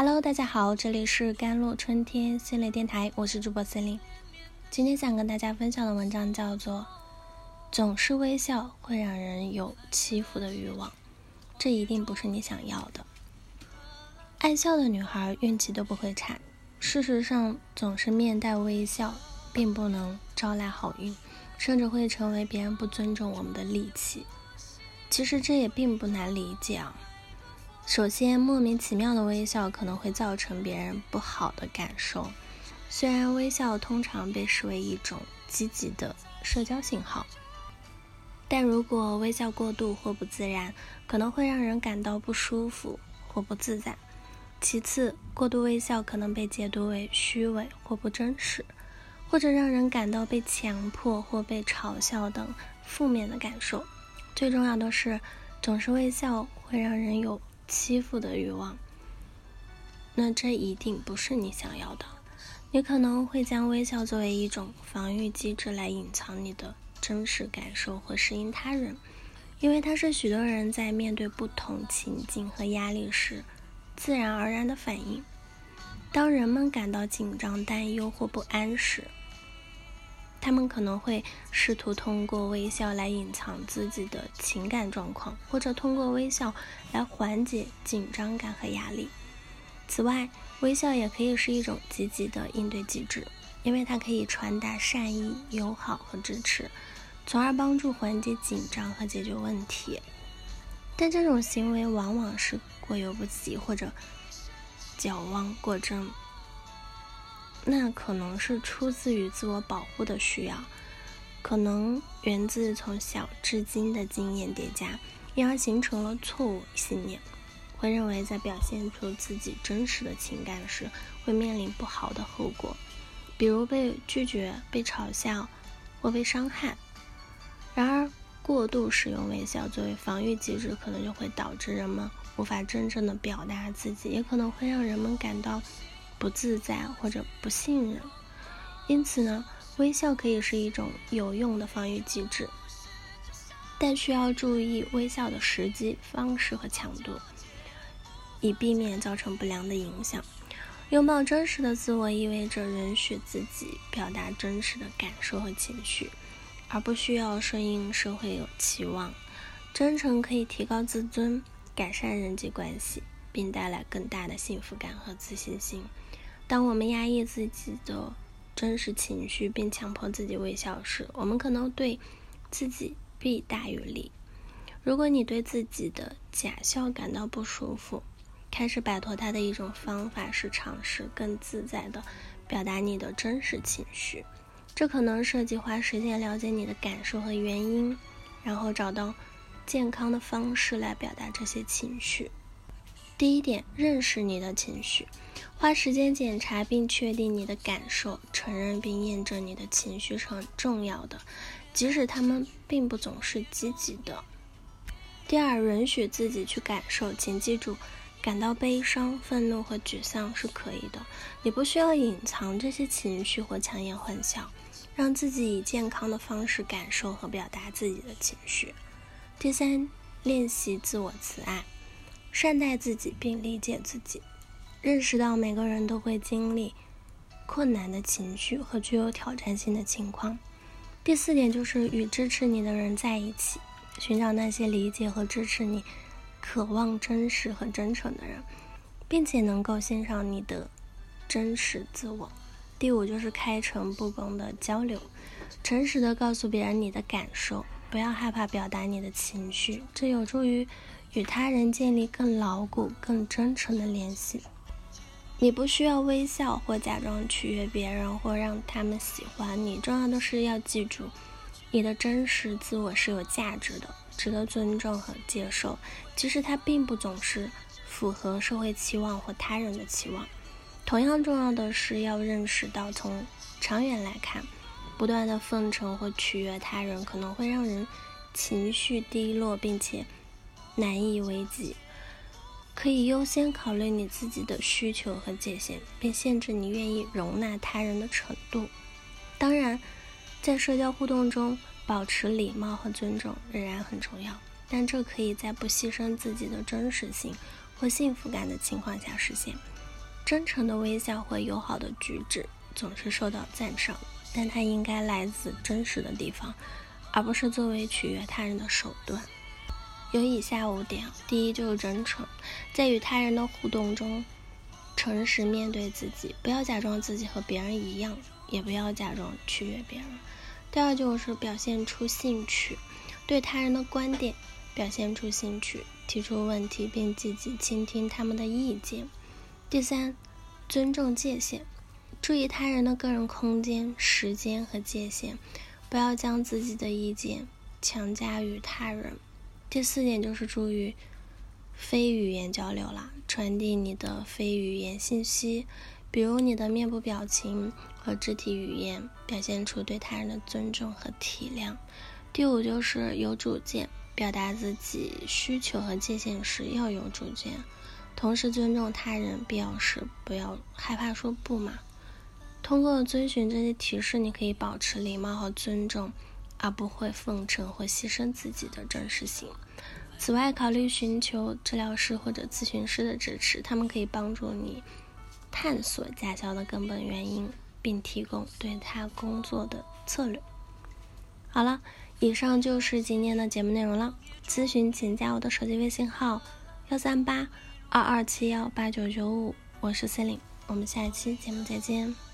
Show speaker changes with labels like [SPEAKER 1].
[SPEAKER 1] Hello，大家好，这里是甘露春天心理电台，我是主播森林。今天想跟大家分享的文章叫做《总是微笑会让人有欺负的欲望》，这一定不是你想要的。爱笑的女孩运气都不会差。事实上，总是面带微笑，并不能招来好运，甚至会成为别人不尊重我们的利器。其实这也并不难理解啊。首先，莫名其妙的微笑可能会造成别人不好的感受。虽然微笑通常被视为一种积极的社交信号，但如果微笑过度或不自然，可能会让人感到不舒服或不自在。其次，过度微笑可能被解读为虚伪或不真实，或者让人感到被强迫或被嘲笑等负面的感受。最重要的是，总是微笑会让人有。欺负的欲望，那这一定不是你想要的。你可能会将微笑作为一种防御机制来隐藏你的真实感受或适应他人，因为它是许多人在面对不同情境和压力时自然而然的反应。当人们感到紧张、担忧或不安时，他们可能会试图通过微笑来隐藏自己的情感状况，或者通过微笑来缓解紧张感和压力。此外，微笑也可以是一种积极的应对机制，因为它可以传达善意、友好和支持，从而帮助缓解紧张和解决问题。但这种行为往往是过犹不及，或者矫枉过正。那可能是出自于自我保护的需要，可能源自从小至今的经验叠加，因而形成了错误信念，会认为在表现出自己真实的情感时，会面临不好的后果，比如被拒绝、被嘲笑或被伤害。然而，过度使用微笑作为防御机制，可能就会导致人们无法真正的表达自己，也可能会让人们感到。不自在或者不信任，因此呢，微笑可以是一种有用的防御机制，但需要注意微笑的时机、方式和强度，以避免造成不良的影响。拥抱真实的自我意味着允许自己表达真实的感受和情绪，而不需要顺应社会有期望。真诚可以提高自尊，改善人际关系。并带来更大的幸福感和自信心。当我们压抑自己的真实情绪，并强迫自己微笑时，我们可能对自己弊大于利。如果你对自己的假笑感到不舒服，开始摆脱它的一种方法是尝试更自在的表达你的真实情绪。这可能涉及花时间了解你的感受和原因，然后找到健康的方式来表达这些情绪。第一点，认识你的情绪，花时间检查并确定你的感受，承认并验证你的情绪是很重要的，即使他们并不总是积极的。第二，允许自己去感受，请记住，感到悲伤、愤怒和沮丧是可以的，你不需要隐藏这些情绪或强颜欢笑，让自己以健康的方式感受和表达自己的情绪。第三，练习自我慈爱。善待自己并理解自己，认识到每个人都会经历困难的情绪和具有挑战性的情况。第四点就是与支持你的人在一起，寻找那些理解和支持你、渴望真实和真诚的人，并且能够欣赏你的真实自我。第五就是开诚布公的交流，诚实的告诉别人你的感受，不要害怕表达你的情绪，这有助于。与他人建立更牢固、更真诚的联系。你不需要微笑或假装取悦别人，或让他们喜欢你。重要的是要记住，你的真实自我是有价值的，值得尊重和接受，即使它并不总是符合社会期望或他人的期望。同样重要的是要认识到，从长远来看，不断的奉承或取悦他人可能会让人情绪低落，并且。难以为继，可以优先考虑你自己的需求和界限，并限制你愿意容纳他人的程度。当然，在社交互动中，保持礼貌和尊重仍然很重要，但这可以在不牺牲自己的真实性或幸福感的情况下实现。真诚的微笑或友好的举止总是受到赞赏，但它应该来自真实的地方，而不是作为取悦他人的手段。有以下五点：第一，就是真诚，在与他人的互动中，诚实面对自己，不要假装自己和别人一样，也不要假装取悦别人。第二，就是表现出兴趣，对他人的观点表现出兴趣，提出问题并积极倾听他们的意见。第三，尊重界限，注意他人的个人空间、时间和界限，不要将自己的意见强加于他人。第四点就是注意非语言交流了，传递你的非语言信息，比如你的面部表情和肢体语言，表现出对他人的尊重和体谅。第五就是有主见，表达自己需求和界限时要有主见，同时尊重他人，必要时不要害怕说不嘛。通过遵循这些提示，你可以保持礼貌和尊重。而不会奉承或牺牲自己的真实性。此外，考虑寻求治疗师或者咨询师的支持，他们可以帮助你探索驾校的根本原因，并提供对他工作的策略。好了，以上就是今天的节目内容了。咨询请加我的手机微信号：幺三八二二七幺八九九五，我是 Celine，我们下期节目再见。